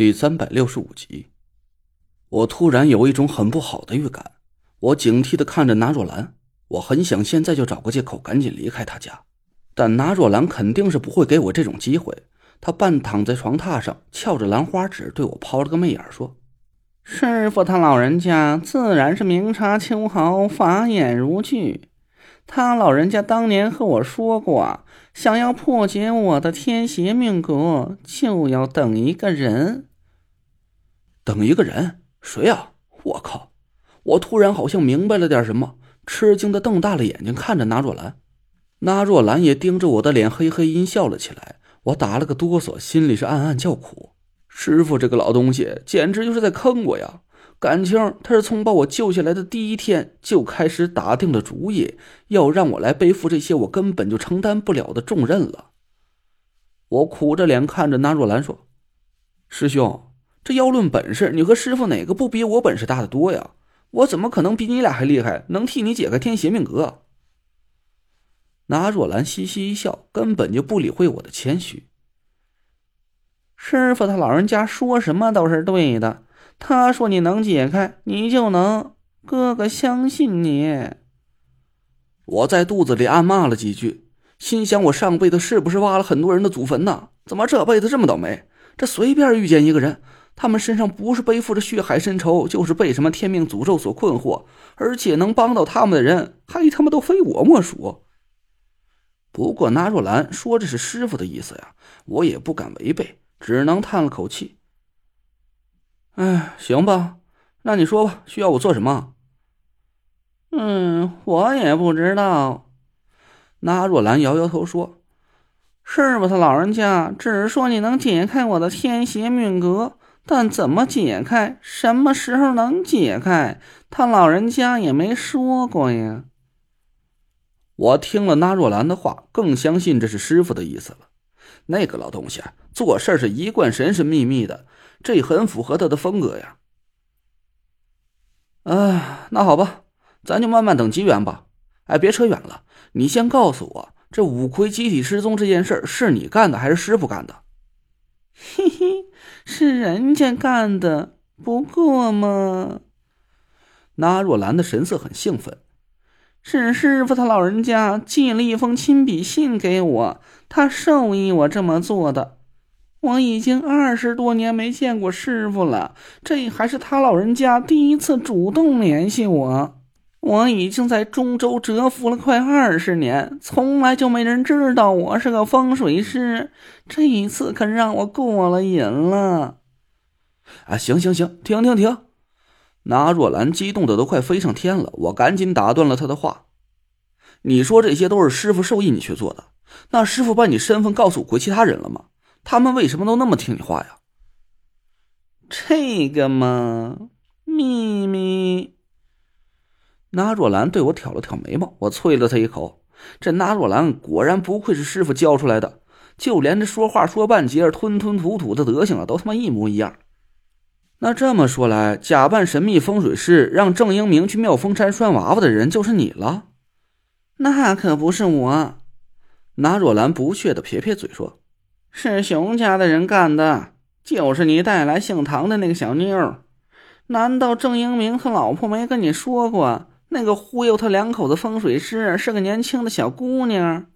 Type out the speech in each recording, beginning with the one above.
第三百六十五集，我突然有一种很不好的预感。我警惕的看着纳若兰，我很想现在就找个借口赶紧离开他家，但纳若兰肯定是不会给我这种机会。她半躺在床榻上，翘着兰花指对我抛了个媚眼，说：“师傅他老人家自然是明察秋毫，法眼如炬。他老人家当年和我说过。”想要破解我的天邪命格，就要等一个人。等一个人？谁呀？我靠！我突然好像明白了点什么，吃惊的瞪大了眼睛看着纳若兰。纳若兰也盯着我的脸，嘿嘿阴笑了起来。我打了个哆嗦，心里是暗暗叫苦。师傅这个老东西，简直就是在坑我呀！感情他是从把我救下来的第一天就开始打定了主意，要让我来背负这些我根本就承担不了的重任了。我苦着脸看着纳若兰说：“师兄，这要论本事，你和师傅哪个不比我本事大的多呀？我怎么可能比你俩还厉害，能替你解开天邪命格？”纳若兰嘻嘻一笑，根本就不理会我的谦虚。师傅他老人家说什么都是对的。他说：“你能解开，你就能。”哥哥相信你。我在肚子里暗骂了几句，心想：我上辈子是不是挖了很多人的祖坟呢？怎么这辈子这么倒霉？这随便遇见一个人，他们身上不是背负着血海深仇，就是被什么天命诅咒所困惑，而且能帮到他们的人，还他妈都非我莫属。不过纳若兰说这是师傅的意思呀，我也不敢违背，只能叹了口气。哎，行吧，那你说吧，需要我做什么？嗯，我也不知道。那若兰摇摇头说：“是不？他老人家只说你能解开我的天邪命格，但怎么解开，什么时候能解开，他老人家也没说过呀。”我听了那若兰的话，更相信这是师傅的意思了。那个老东西啊，做事是一贯神神秘秘的。这很符合他的风格呀。哎，那好吧，咱就慢慢等机缘吧。哎，别扯远了，你先告诉我，这五魁集体失踪这件事是你干的还是师傅干的？嘿，是人家干的。不过嘛，那若兰的神色很兴奋。是师傅他老人家寄了一封亲笔信给我，他授意我这么做的。我已经二十多年没见过师傅了，这还是他老人家第一次主动联系我。我已经在中州蛰伏了快二十年，从来就没人知道我是个风水师。这一次可让我过了瘾了。啊，行行行，停停停！那若兰激动的都快飞上天了，我赶紧打断了他的话：“你说这些都是师傅授意你去做的？那师傅把你身份告诉过其他人了吗？”他们为什么都那么听你话呀？这个嘛，秘密。那若兰对我挑了挑眉毛，我啐了他一口。这那若兰果然不愧是师傅教出来的，就连这说话说半截、吞吞吐吐的德行啊，都他妈一模一样。那这么说来，假扮神秘风水师让郑英明去妙峰山拴娃娃的人就是你了？那可不是我。那若兰不屑的撇撇嘴说。是熊家的人干的，就是你带来姓唐的那个小妞。难道郑英明他老婆没跟你说过，那个忽悠他两口子风水师是个年轻的小姑娘？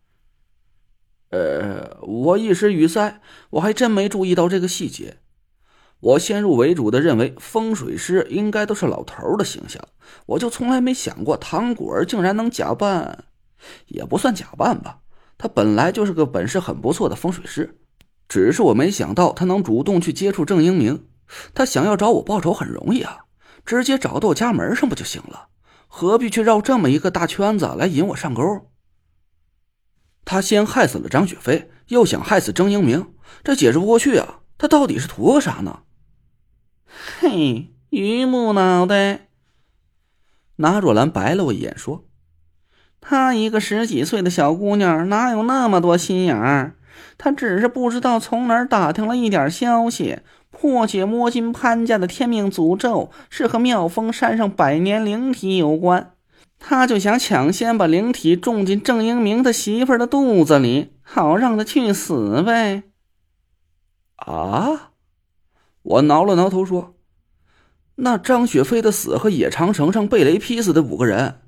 呃，我一时语塞，我还真没注意到这个细节。我先入为主的认为风水师应该都是老头的形象，我就从来没想过唐果儿竟然能假扮，也不算假扮吧，他本来就是个本事很不错的风水师。只是我没想到他能主动去接触郑英明，他想要找我报仇很容易啊，直接找到我家门上不就行了？何必去绕这么一个大圈子来引我上钩？他先害死了张雪飞，又想害死郑英明，这解释不过去啊！他到底是图个啥呢？嘿，榆木脑袋！拿若兰白了我一眼，说：“她一个十几岁的小姑娘，哪有那么多心眼儿？”她只是不知道从哪儿打听了一点消息，破解摸金潘家的天命诅咒是和妙峰山上百年灵体有关，他就想抢先把灵体种进郑英明的媳妇的肚子里，好让他去死呗。啊！我挠了挠头说：“那张雪飞的死和野长城上被雷劈死的五个人，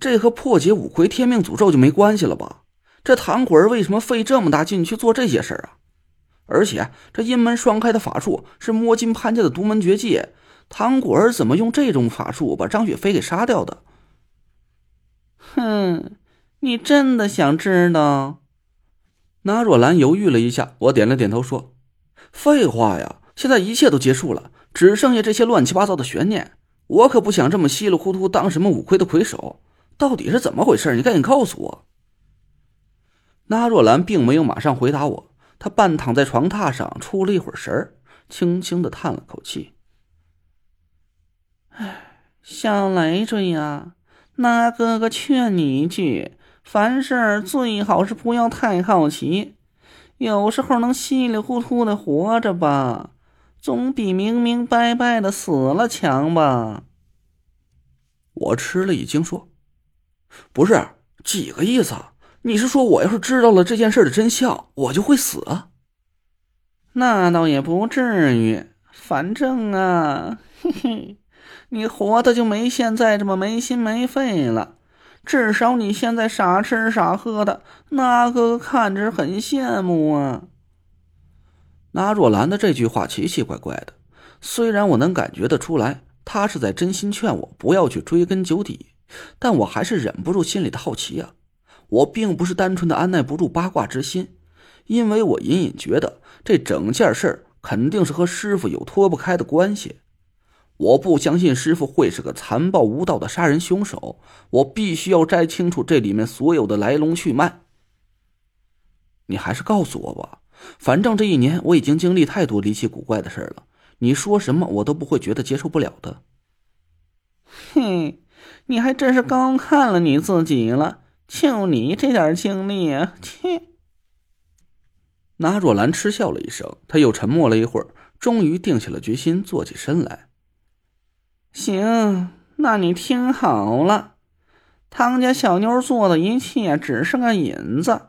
这和破解五魁天命诅咒就没关系了吧？这唐果儿为什么费这么大劲去做这些事儿啊？而且这阴门双开的法术是摸金潘家的独门绝技，唐果儿怎么用这种法术把张雪飞给杀掉的？”哼，你真的想知道？那若兰犹豫了一下，我点了点头说：“废话呀。”现在一切都结束了，只剩下这些乱七八糟的悬念。我可不想这么稀里糊涂当什么五魁的魁首。到底是怎么回事？你赶紧告诉我。那若兰并没有马上回答我，他半躺在床榻上，出了一会儿神儿，轻轻的叹了口气：“唉，小累赘呀，那哥哥劝你一句，凡事最好是不要太好奇，有时候能稀里糊涂的活着吧。”总比明明白白的死了强吧？我吃了一惊，说：“不是几个意思？啊你是说我要是知道了这件事的真相，我就会死？那倒也不至于。反正啊，嘿嘿，你活的就没现在这么没心没肺了。至少你现在傻吃傻喝的，那哥哥看着很羡慕啊。”那若兰的这句话奇奇怪怪的，虽然我能感觉得出来，她是在真心劝我不要去追根究底，但我还是忍不住心里的好奇啊！我并不是单纯的按耐不住八卦之心，因为我隐隐觉得这整件事肯定是和师傅有脱不开的关系。我不相信师傅会是个残暴无道的杀人凶手，我必须要摘清楚这里面所有的来龙去脉。你还是告诉我吧。反正这一年我已经经历太多离奇古怪的事了，你说什么我都不会觉得接受不了的。嘿，你还真是高看了你自己了，就你这点精力，啊，切！那若兰嗤笑了一声，他又沉默了一会儿，终于定下了决心，坐起身来。行，那你听好了，唐家小妞做的一切只是个引子。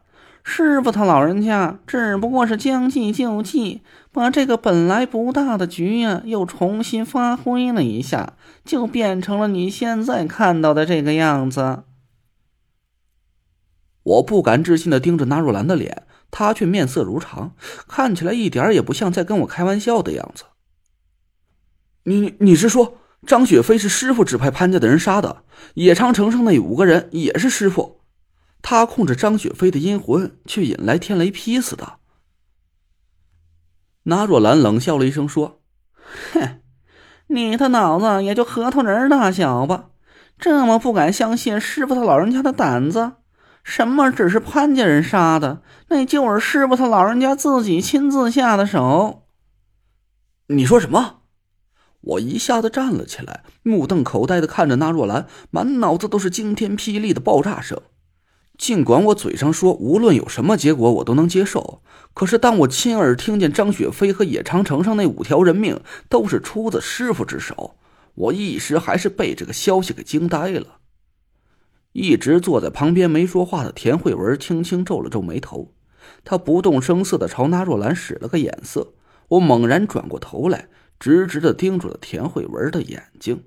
师傅他老人家只不过是将计就计，把这个本来不大的局呀，又重新发挥了一下，就变成了你现在看到的这个样子。我不敢置信的盯着纳若兰的脸，她却面色如常，看起来一点也不像在跟我开玩笑的样子。你你是说张雪飞是师傅指派潘家的人杀的？野长城上那五个人也是师傅？他控制张雪飞的阴魂，去引来天雷劈死的。那若兰冷笑了一声，说：“哼，你的脑子也就核桃仁大小吧？这么不敢相信师傅他老人家的胆子？什么只是潘家人杀的？那就是师傅他老人家自己亲自下的手。”你说什么？我一下子站了起来，目瞪口呆的看着那若兰，满脑子都是惊天霹雳的爆炸声。尽管我嘴上说无论有什么结果我都能接受，可是当我亲耳听见张雪飞和野长城上那五条人命都是出自师傅之手，我一时还是被这个消息给惊呆了。一直坐在旁边没说话的田慧文轻轻皱了皱眉头，他不动声色的朝那若兰使了个眼色。我猛然转过头来，直直的盯住了田慧文的眼睛。